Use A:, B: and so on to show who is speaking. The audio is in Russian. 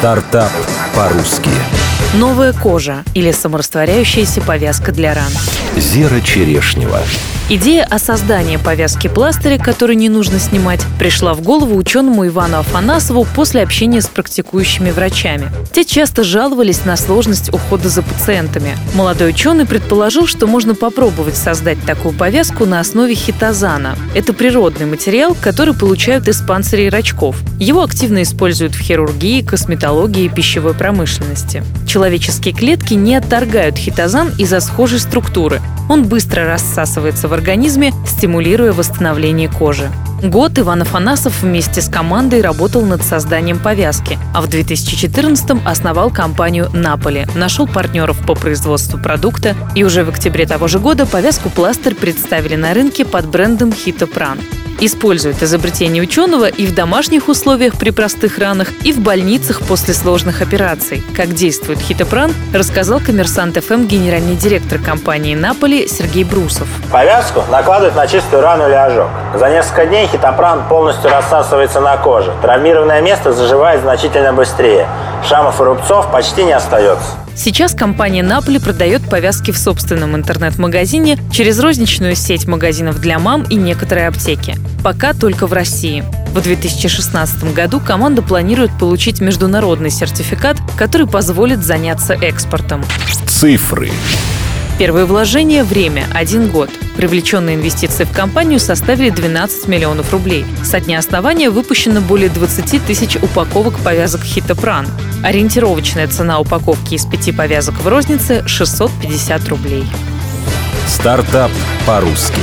A: Стартап по-русски.
B: Новая кожа или саморастворяющаяся повязка для ран.
A: Зера Черешнева.
B: Идея о создании повязки пластыря, который не нужно снимать, пришла в голову ученому Ивану Афанасову после общения с практикующими врачами. Те часто жаловались на сложность ухода за пациентами. Молодой ученый предположил, что можно попробовать создать такую повязку на основе хитозана. Это природный материал, который получают из панцирей рачков. Его активно используют в хирургии, косметологии и пищевой промышленности. Человеческие клетки не отторгают хитозан из-за схожей структуры. Он быстро рассасывается в организме, стимулируя восстановление кожи. Год Иван Афанасов вместе с командой работал над созданием повязки, а в 2014-м основал компанию «Наполи», нашел партнеров по производству продукта, и уже в октябре того же года повязку «Пластырь» представили на рынке под брендом «Хитопран» используют изобретение ученого и в домашних условиях при простых ранах, и в больницах после сложных операций. Как действует хитопран, рассказал коммерсант ФМ генеральный директор компании «Наполи» Сергей Брусов.
C: Повязку накладывают на чистую рану или ожог. За несколько дней хитопран полностью рассасывается на коже. Травмированное место заживает значительно быстрее. Шамов и рубцов почти не остается.
B: Сейчас компания Наполи продает повязки в собственном интернет-магазине через розничную сеть магазинов для мам и некоторые аптеки. Пока только в России. В 2016 году команда планирует получить международный сертификат, который позволит заняться экспортом.
A: Цифры.
B: Первое вложение – время – один год. Привлеченные инвестиции в компанию составили 12 миллионов рублей. Со дня основания выпущено более 20 тысяч упаковок повязок «Хитопран». Ориентировочная цена упаковки из пяти повязок в рознице – 650 рублей.
A: Стартап по-русски.